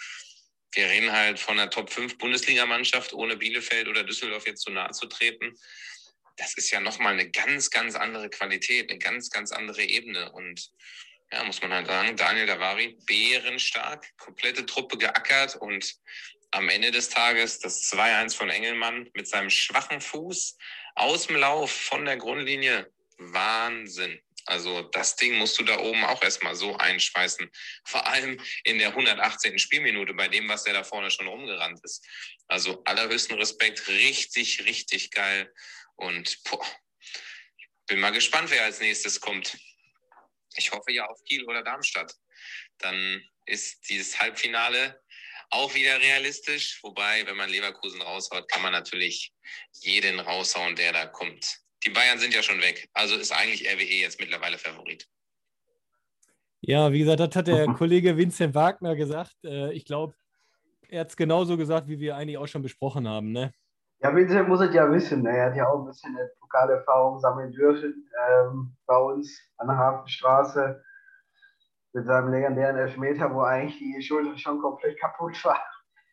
wir reden halt von einer Top 5 Bundesligamannschaft, ohne Bielefeld oder Düsseldorf jetzt zu nahe zu treten. Das ist ja nochmal eine ganz, ganz andere Qualität, eine ganz, ganz andere Ebene. Und ja, muss man halt sagen, Daniel Davari, bärenstark, komplette Truppe geackert und am Ende des Tages das 2-1 von Engelmann mit seinem schwachen Fuß aus dem Lauf von der Grundlinie. Wahnsinn. Also das Ding musst du da oben auch erstmal so einschweißen. Vor allem in der 118. Spielminute bei dem, was der da vorne schon rumgerannt ist. Also allerhöchsten Respekt, richtig, richtig geil. Und boah, bin mal gespannt, wer als nächstes kommt. Ich hoffe ja auf Kiel oder Darmstadt. Dann ist dieses Halbfinale auch wieder realistisch. Wobei, wenn man Leverkusen raushaut, kann man natürlich jeden raushauen, der da kommt. Die Bayern sind ja schon weg. Also ist eigentlich RWE jetzt mittlerweile Favorit. Ja, wie gesagt, das hat der Kollege Vincent Wagner gesagt. Äh, ich glaube, er hat es genauso gesagt, wie wir eigentlich auch schon besprochen haben. Ne? Ja, Vincent muss es ja wissen. Ne? Er hat ja auch ein bisschen eine Pokalerfahrung sammeln dürfen ähm, bei uns an der Hafenstraße mit seinem legendären Elfmeter, wo eigentlich die Schulter schon komplett kaputt war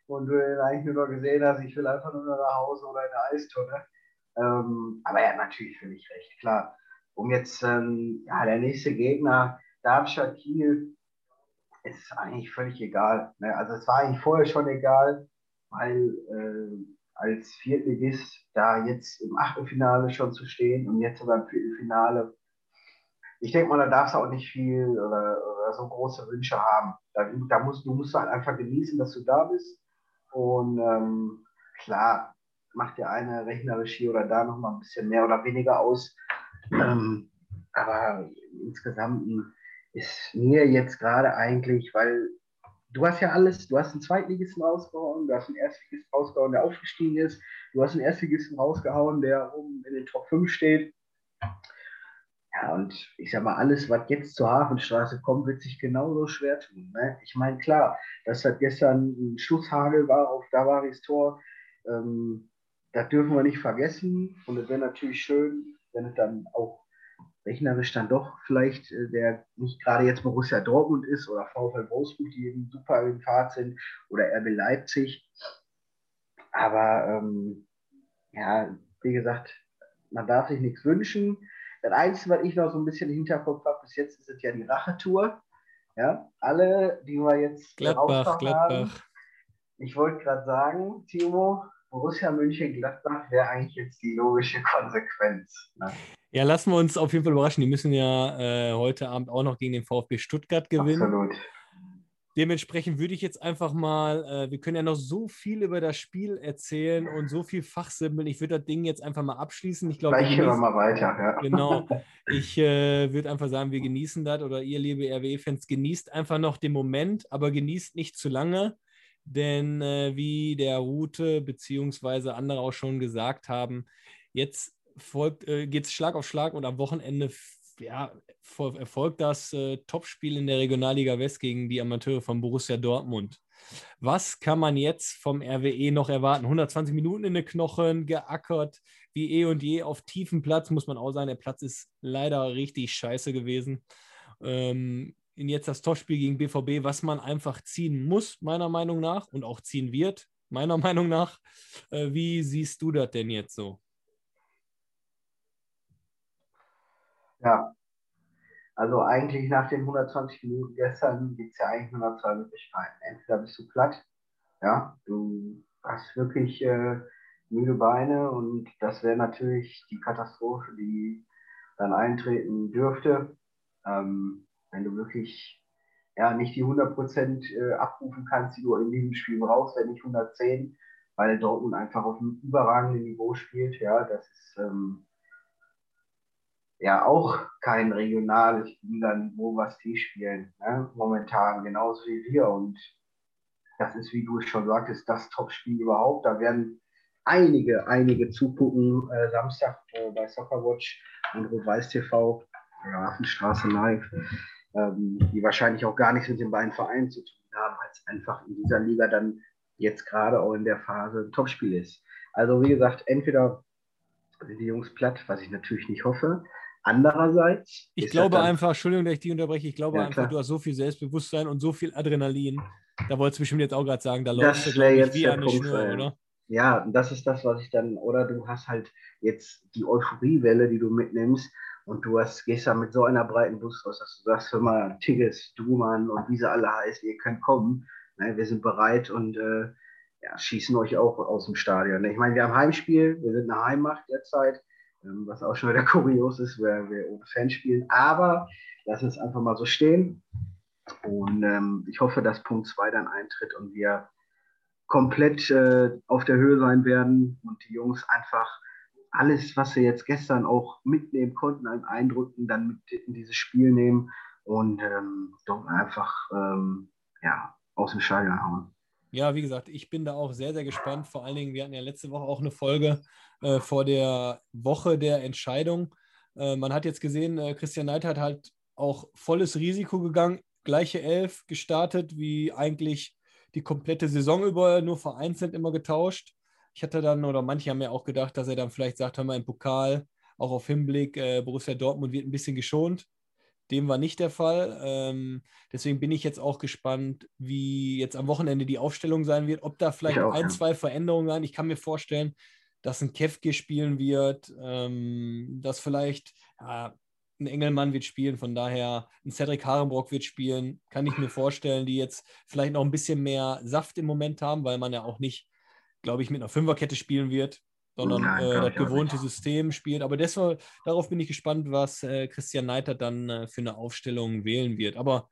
und du ihn eigentlich nur noch gesehen hast, ich will einfach nur nach Hause oder in eine Eistonne. Ähm, aber er hat natürlich mich recht, klar. Um jetzt, ähm, ja, der nächste Gegner, Darmstadt Kiel, ist eigentlich völlig egal. Ne? Also es war eigentlich vorher schon egal, weil äh, als Viertligist da jetzt im Achtelfinale schon zu stehen und jetzt sogar im Viertelfinale, ich denke mal, da darfst du auch nicht viel oder, oder so große Wünsche haben. Da, da musst, du musst halt einfach genießen, dass du da bist. Und ähm, klar, macht der eine rechnerisch hier oder da nochmal ein bisschen mehr oder weniger aus. Ähm, aber insgesamt ist mir jetzt gerade eigentlich, weil du hast ja alles, du hast einen Zweitligisten rausgehauen, du hast einen Erstligisten rausgehauen, der aufgestiegen ist, du hast einen Erstligisten rausgehauen, der oben in den Top 5 steht. Ja, und ich sag mal, alles, was jetzt zur Hafenstraße kommt, wird sich genauso schwer tun. Ne? Ich meine, klar, dass das gestern ein Schusshagel war auf Davaris Tor, ähm, das dürfen wir nicht vergessen. Und es wäre natürlich schön, wenn es dann auch rechnerisch dann doch vielleicht äh, der nicht gerade jetzt Borussia Dortmund ist oder VfL Wolfsburg, die eben super in Fahrt sind, oder RB Leipzig. Aber ähm, ja, wie gesagt, man darf sich nichts wünschen. Das Einzige, was ich noch so ein bisschen im Hinterkopf habe, bis jetzt ist es ja die Rachetour. Ja, alle, die wir jetzt Gladbach, Gladbach. Haben. Ich wollte gerade sagen, Timo, Borussia München-Gladbach wäre eigentlich jetzt die logische Konsequenz. Ne? Ja, lassen wir uns auf jeden Fall überraschen. Die müssen ja äh, heute Abend auch noch gegen den VfB Stuttgart gewinnen. Absolut. Dementsprechend würde ich jetzt einfach mal, äh, wir können ja noch so viel über das Spiel erzählen und so viel fachsimpeln. Ich würde das Ding jetzt einfach mal abschließen. Ich glaube, Gleich gehen wir mal weiter. Ja. Genau. Ich äh, würde einfach sagen, wir genießen das oder ihr, liebe RWE-Fans, genießt einfach noch den Moment, aber genießt nicht zu lange. Denn äh, wie der Route beziehungsweise andere auch schon gesagt haben, jetzt äh, geht es Schlag auf Schlag und am Wochenende ja, erfolgt das äh, Topspiel in der Regionalliga West gegen die Amateure von Borussia Dortmund. Was kann man jetzt vom RWE noch erwarten? 120 Minuten in den Knochen, geackert, wie eh und je auf tiefem Platz, muss man auch sagen. Der Platz ist leider richtig scheiße gewesen. Ähm, in jetzt das Topspiel gegen BVB, was man einfach ziehen muss, meiner Meinung nach, und auch ziehen wird, meiner Meinung nach. Äh, wie siehst du das denn jetzt so? Ja, also eigentlich nach den 120 Minuten gestern gibt es ja eigentlich nur noch zwei Möglichkeiten. Entweder bist du platt, ja, du hast wirklich äh, müde Beine und das wäre natürlich die Katastrophe, die dann eintreten dürfte. Ähm, wenn du wirklich ja, nicht die 100% äh, abrufen kannst, die du in diesem Spiel brauchst, wenn nicht 110, weil Dortmund einfach auf einem überragenden Niveau spielt. Ja, das ist ähm, ja auch kein regionales Liga-Niveau, was die spielen, ne? momentan, genauso wie wir. Und das ist, wie du es schon sagtest, das Top-Spiel überhaupt. Da werden einige, einige zugucken, äh, Samstag äh, bei Soccerwatch und Rot-Weiß TV, Hafenstraße Live, ähm, die wahrscheinlich auch gar nichts mit den beiden Vereinen zu tun haben, weil es einfach in dieser Liga dann jetzt gerade auch in der Phase ein Topspiel ist. Also wie gesagt, entweder sind die Jungs platt, was ich natürlich nicht hoffe. Andererseits. Ich glaube einfach, Entschuldigung, dass ich die unterbreche, ich glaube ja, einfach, klar. du hast so viel Selbstbewusstsein und so viel Adrenalin. Da wolltest du bestimmt jetzt auch gerade sagen, da läuft glaube ich, wie eine Punkt Schnur, oder? Ja, das ist das, was ich dann, oder du hast halt jetzt die Euphoriewelle, die du mitnimmst und du hast, gehst da mit so einer breiten Brust raus, dass du sagst, hör mal, Tigges, Dumann und wie sie alle heißen, ihr könnt kommen. Ne, wir sind bereit und äh, ja, schießen euch auch aus dem Stadion. Ich meine, wir haben Heimspiel, wir sind eine Heimmacht derzeit, ähm, was auch schon wieder kurios ist, weil wir ohne Fans spielen. Aber lass es einfach mal so stehen. Und ähm, ich hoffe, dass Punkt 2 dann eintritt und wir komplett äh, auf der Höhe sein werden und die Jungs einfach alles, was sie jetzt gestern auch mitnehmen konnten an Eindrücken, dann mit in dieses Spiel nehmen und ähm, doch einfach ähm, ja, aus dem Stadion hauen. Ja, wie gesagt, ich bin da auch sehr, sehr gespannt. Vor allen Dingen, wir hatten ja letzte Woche auch eine Folge äh, vor der Woche der Entscheidung. Äh, man hat jetzt gesehen, äh, Christian Neidhardt hat halt auch volles Risiko gegangen, gleiche Elf gestartet, wie eigentlich die komplette Saison über, nur vereinzelt immer getauscht. Ich hatte dann, oder manche haben ja auch gedacht, dass er dann vielleicht sagt, hör mal, im Pokal, auch auf Hinblick, äh, Borussia Dortmund wird ein bisschen geschont. Dem war nicht der Fall. Ähm, deswegen bin ich jetzt auch gespannt, wie jetzt am Wochenende die Aufstellung sein wird, ob da vielleicht auch, ein, ja. zwei Veränderungen sein. Ich kann mir vorstellen, dass ein Kefke spielen wird, ähm, dass vielleicht ja, ein Engelmann wird spielen, von daher ein Cedric Harenbrock wird spielen, kann ich mir vorstellen, die jetzt vielleicht noch ein bisschen mehr Saft im Moment haben, weil man ja auch nicht, glaube ich, mit einer Fünferkette spielen wird sondern Nein, äh, das gewohnte System spielt. Aber deshalb, darauf bin ich gespannt, was äh, Christian Neiter dann äh, für eine Aufstellung wählen wird. Aber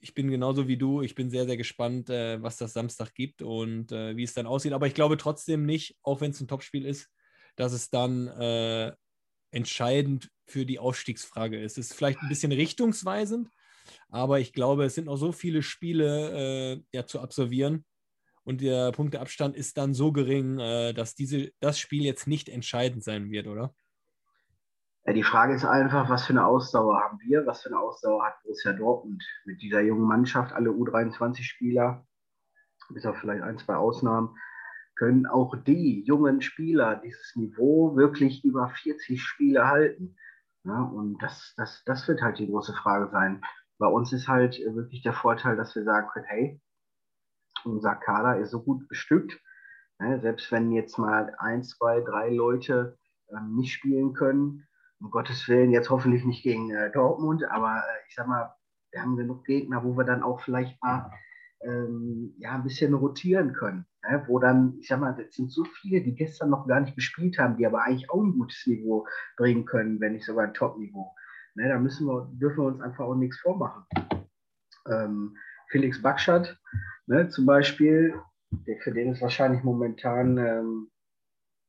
ich bin genauso wie du, ich bin sehr, sehr gespannt, äh, was das Samstag gibt und äh, wie es dann aussieht. Aber ich glaube trotzdem nicht, auch wenn es ein Topspiel ist, dass es dann äh, entscheidend für die Aufstiegsfrage ist. Es ist vielleicht ein bisschen richtungsweisend, aber ich glaube, es sind noch so viele Spiele ja, zu absolvieren und der Punkteabstand ist dann so gering, äh, dass diese, das Spiel jetzt nicht entscheidend sein wird, oder? Ja, die Frage ist einfach, was für eine Ausdauer haben wir, was für eine Ausdauer hat Borussia Dortmund mit dieser jungen Mannschaft, alle U23-Spieler, bis auf vielleicht ein, zwei Ausnahmen, können auch die jungen Spieler dieses Niveau wirklich über 40 Spiele halten. Ja, und das, das, das wird halt die große Frage sein. Bei uns ist halt wirklich der Vorteil, dass wir sagen können, hey, unser Kader ist so gut bestückt. Ne? Selbst wenn jetzt mal ein, zwei, drei Leute ähm, nicht spielen können, um Gottes Willen, jetzt hoffentlich nicht gegen äh, Dortmund, aber äh, ich sag mal, wir haben genug Gegner, wo wir dann auch vielleicht mal ähm, ja, ein bisschen rotieren können. Ne? Wo dann, ich sag mal, das sind so viele, die gestern noch gar nicht gespielt haben, die aber eigentlich auch ein gutes Niveau bringen können, wenn nicht sogar ein Top-Niveau. Ne? Da müssen wir, dürfen wir uns einfach auch nichts vormachen. Ähm, Felix Bakschat, ne, zum Beispiel, der, für den es wahrscheinlich momentan ähm,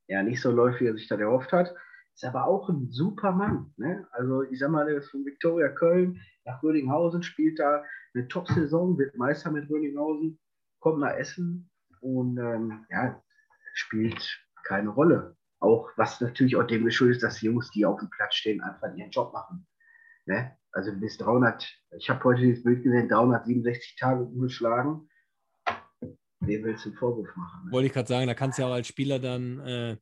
ja nicht so läuft, wie er sich da erhofft hat, ist aber auch ein super Mann. Ne? Also ich sag mal, der ist von Viktoria Köln nach Rödinghausen, spielt da eine Top-Saison, wird Meister mit Rödinghausen, kommt nach Essen und ähm, ja, spielt keine Rolle. Auch was natürlich auch dem geschuldet ist, dass die Jungs, die auf dem Platz stehen, einfach ihren Job machen. Ne? Also bis 300, ich habe heute dieses Bild gesehen, 367 Tage ungeschlagen. Wem willst du einen Vorwurf machen? Ne? Wollte ich gerade sagen, da kannst du ja auch als Spieler dann, äh,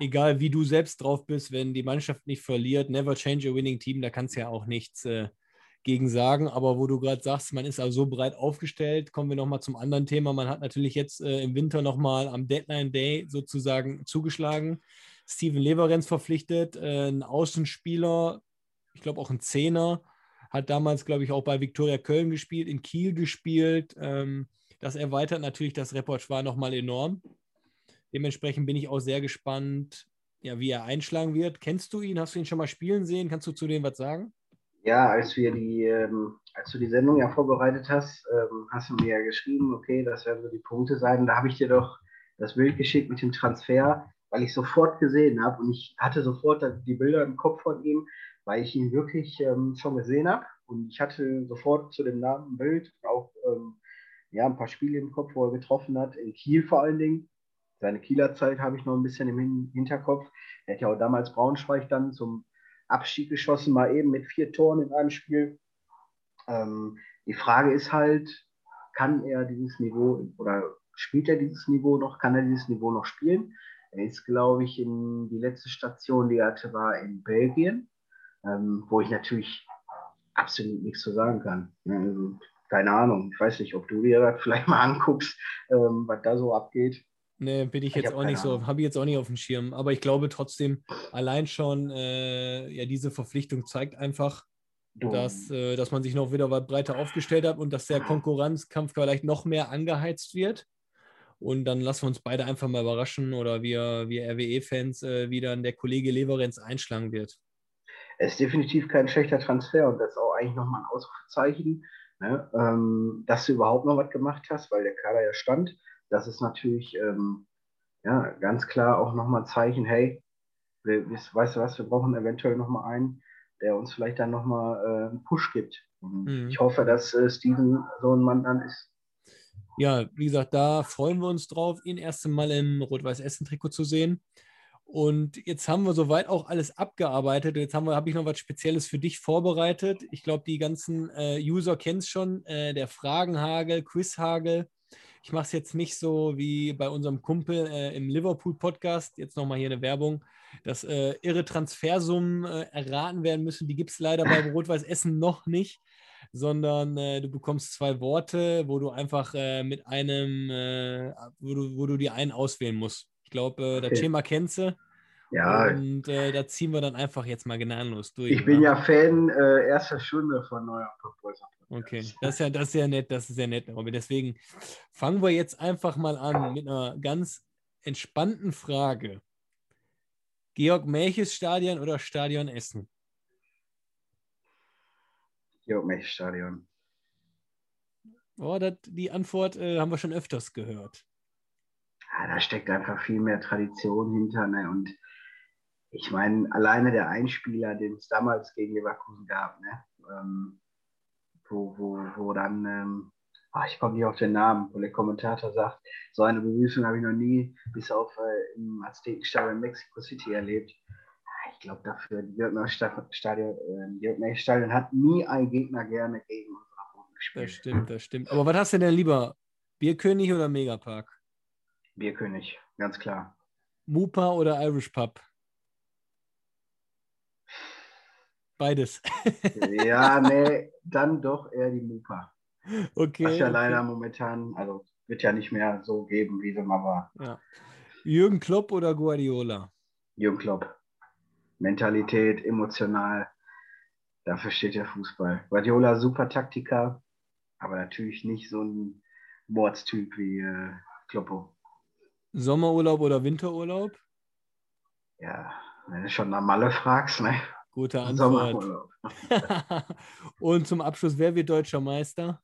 egal wie du selbst drauf bist, wenn die Mannschaft nicht verliert, never change a winning team, da kannst du ja auch nichts äh, gegen sagen. Aber wo du gerade sagst, man ist also so breit aufgestellt, kommen wir nochmal zum anderen Thema. Man hat natürlich jetzt äh, im Winter nochmal am Deadline Day sozusagen zugeschlagen. Steven Leverenz verpflichtet, äh, ein Außenspieler, ich glaube auch ein Zehner, hat damals, glaube ich, auch bei Viktoria Köln gespielt, in Kiel gespielt. Ähm, das erweitert natürlich das Repertoire nochmal enorm. Dementsprechend bin ich auch sehr gespannt, ja, wie er einschlagen wird. Kennst du ihn? Hast du ihn schon mal spielen sehen? Kannst du zu dem was sagen? Ja, als wir die, ähm, als du die Sendung ja vorbereitet hast, ähm, hast du mir ja geschrieben, okay, das werden so die Punkte sein. Da habe ich dir doch das Bild geschickt mit dem Transfer, weil ich sofort gesehen habe und ich hatte sofort die Bilder im Kopf von ihm, weil ich ihn wirklich ähm, schon gesehen habe und ich hatte sofort zu dem Namen ein Bild, auch ähm, ja, ein paar Spiele im Kopf, wo er getroffen hat, in Kiel vor allen Dingen. Seine Kieler Zeit habe ich noch ein bisschen im Hinterkopf. Er hat ja auch damals Braunschweig dann zum Abstieg geschossen, mal eben mit vier Toren in einem Spiel. Ähm, die Frage ist halt, kann er dieses Niveau oder spielt er dieses Niveau noch, kann er dieses Niveau noch spielen? Er ist, glaube ich, in die letzte Station, die er hatte, war in Belgien, ähm, wo ich natürlich absolut nichts zu sagen kann. Also, keine Ahnung, ich weiß nicht, ob du dir das vielleicht mal anguckst, ähm, was da so abgeht. Nee, bin ich jetzt ich auch nicht Ahnung. so, habe ich jetzt auch nicht auf dem Schirm. Aber ich glaube trotzdem, allein schon, äh, ja, diese Verpflichtung zeigt einfach, dass, äh, dass man sich noch wieder weit breiter aufgestellt hat und dass der Konkurrenzkampf vielleicht noch mehr angeheizt wird. Und dann lassen wir uns beide einfach mal überraschen oder wir, wir RWE-Fans, äh, wie dann der Kollege Leverenz einschlagen wird. Es ist definitiv kein schlechter Transfer und das ist auch eigentlich nochmal ein Ausrufezeichen, ne? ähm, dass du überhaupt noch was gemacht hast, weil der Kader ja stand das ist natürlich ähm, ja, ganz klar auch nochmal ein Zeichen, hey, wir, weißt du was, wir brauchen eventuell nochmal einen, der uns vielleicht dann nochmal äh, einen Push gibt. Mhm. Ich hoffe, dass äh, Steven so ein Mann dann ist. Ja, wie gesagt, da freuen wir uns drauf, ihn erst einmal im Rot-Weiß-Essen-Trikot zu sehen. Und jetzt haben wir soweit auch alles abgearbeitet. Jetzt habe ich noch was Spezielles für dich vorbereitet. Ich glaube, die ganzen äh, User kennen es schon. Äh, der Fragenhagel, Quizhagel. Ich mache es jetzt nicht so wie bei unserem Kumpel äh, im Liverpool-Podcast. Jetzt nochmal hier eine Werbung, dass äh, irre Transfersummen äh, erraten werden müssen. Die gibt es leider bei Rot-Weiß Essen noch nicht, sondern äh, du bekommst zwei Worte, wo du einfach äh, mit einem, äh, wo, du, wo du dir einen auswählen musst. Ich glaube, okay. das Thema kennst du. Ja. Und äh, da ziehen wir dann einfach jetzt mal gnadenlos durch. Ich bin oder? ja Fan äh, erster Stunde von neuer Football. Okay, das ist ja, das ist ja nett, das ist ja nett, Robin. Deswegen fangen wir jetzt einfach mal an mit einer ganz entspannten Frage. Georg Melches Stadion oder Stadion Essen? Georg Melches Stadion. Oh, das, die Antwort äh, haben wir schon öfters gehört. Ja, da steckt einfach viel mehr Tradition hinter. Ne? Und ich meine, alleine der Einspieler, den es damals gegen Leverkusen gab, ne? Ähm, wo, wo, wo dann, ähm, ach, ich komme nicht auf den Namen, wo der Kommentator sagt, so eine Begrüßung habe ich noch nie bis auf äh, im Aztekenstadion in Mexico City erlebt. Ich glaube dafür, die Stadion, äh, Stadion hat nie ein Gegner gerne gegen unsere Boden gespielt. Das stimmt, das stimmt. Aber was hast du denn lieber? Bierkönig oder Megapark? Bierkönig, ganz klar. Mupa oder Irish Pub? Beides. ja, nee, dann doch eher die Mupa. Okay. Was ja okay. leider momentan, also wird ja nicht mehr so geben, wie sie mal war. Ja. Jürgen Klopp oder Guardiola? Jürgen Klopp. Mentalität, emotional. Dafür steht der Fußball. Guardiola super Taktiker, aber natürlich nicht so ein Mordstyp wie äh, Kloppo. Sommerurlaub oder Winterurlaub? Ja, wenn du schon nach Malle fragst, ne? Gute Antwort. Und zum Abschluss, wer wird deutscher Meister?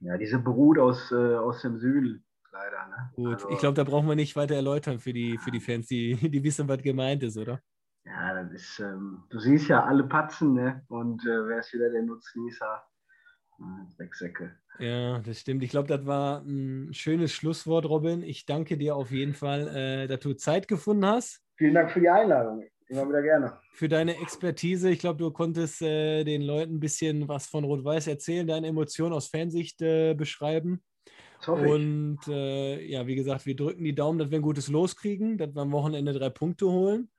Ja, diese Brut aus, äh, aus dem Süden, leider. Ne? Gut, also, ich glaube, da brauchen wir nicht weiter erläutern für die, für die Fans, die, die wissen, was gemeint ist, oder? Ja, das ist, ähm, du siehst ja alle Patzen, ne? Und äh, wer ist wieder der Nutznießer? Wegsäcke. Ja, das stimmt. Ich glaube, das war ein schönes Schlusswort, Robin. Ich danke dir auf jeden Fall, äh, dass du Zeit gefunden hast. Vielen Dank für die Einladung. Immer wieder gerne. Für deine Expertise. Ich glaube, du konntest äh, den Leuten ein bisschen was von Rot-Weiß erzählen, deine Emotionen aus Fansicht äh, beschreiben. Und äh, ja, wie gesagt, wir drücken die Daumen, dass wir ein gutes Los kriegen, dass wir am Wochenende drei Punkte holen.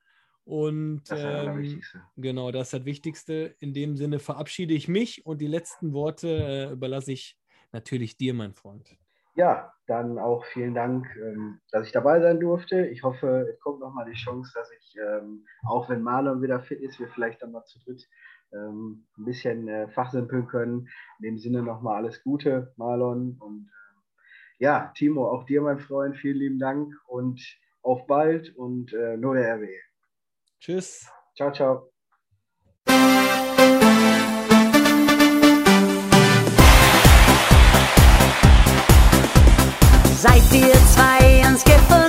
Und das ähm, genau, das ist das Wichtigste. In dem Sinne verabschiede ich mich und die letzten Worte äh, überlasse ich natürlich dir, mein Freund. Ja, dann auch vielen Dank, ähm, dass ich dabei sein durfte. Ich hoffe, es kommt nochmal die Chance, dass ich, ähm, auch wenn Marlon wieder fit ist, wir vielleicht dann mal zu dritt ähm, ein bisschen äh, fachsimpeln können. In dem Sinne nochmal alles Gute, Marlon. Und äh, ja, Timo, auch dir, mein Freund, vielen lieben Dank. Und auf bald und äh, nur der RW. Tschüss. Ciao, ciao. Seid ihr zwei ans Gefühl?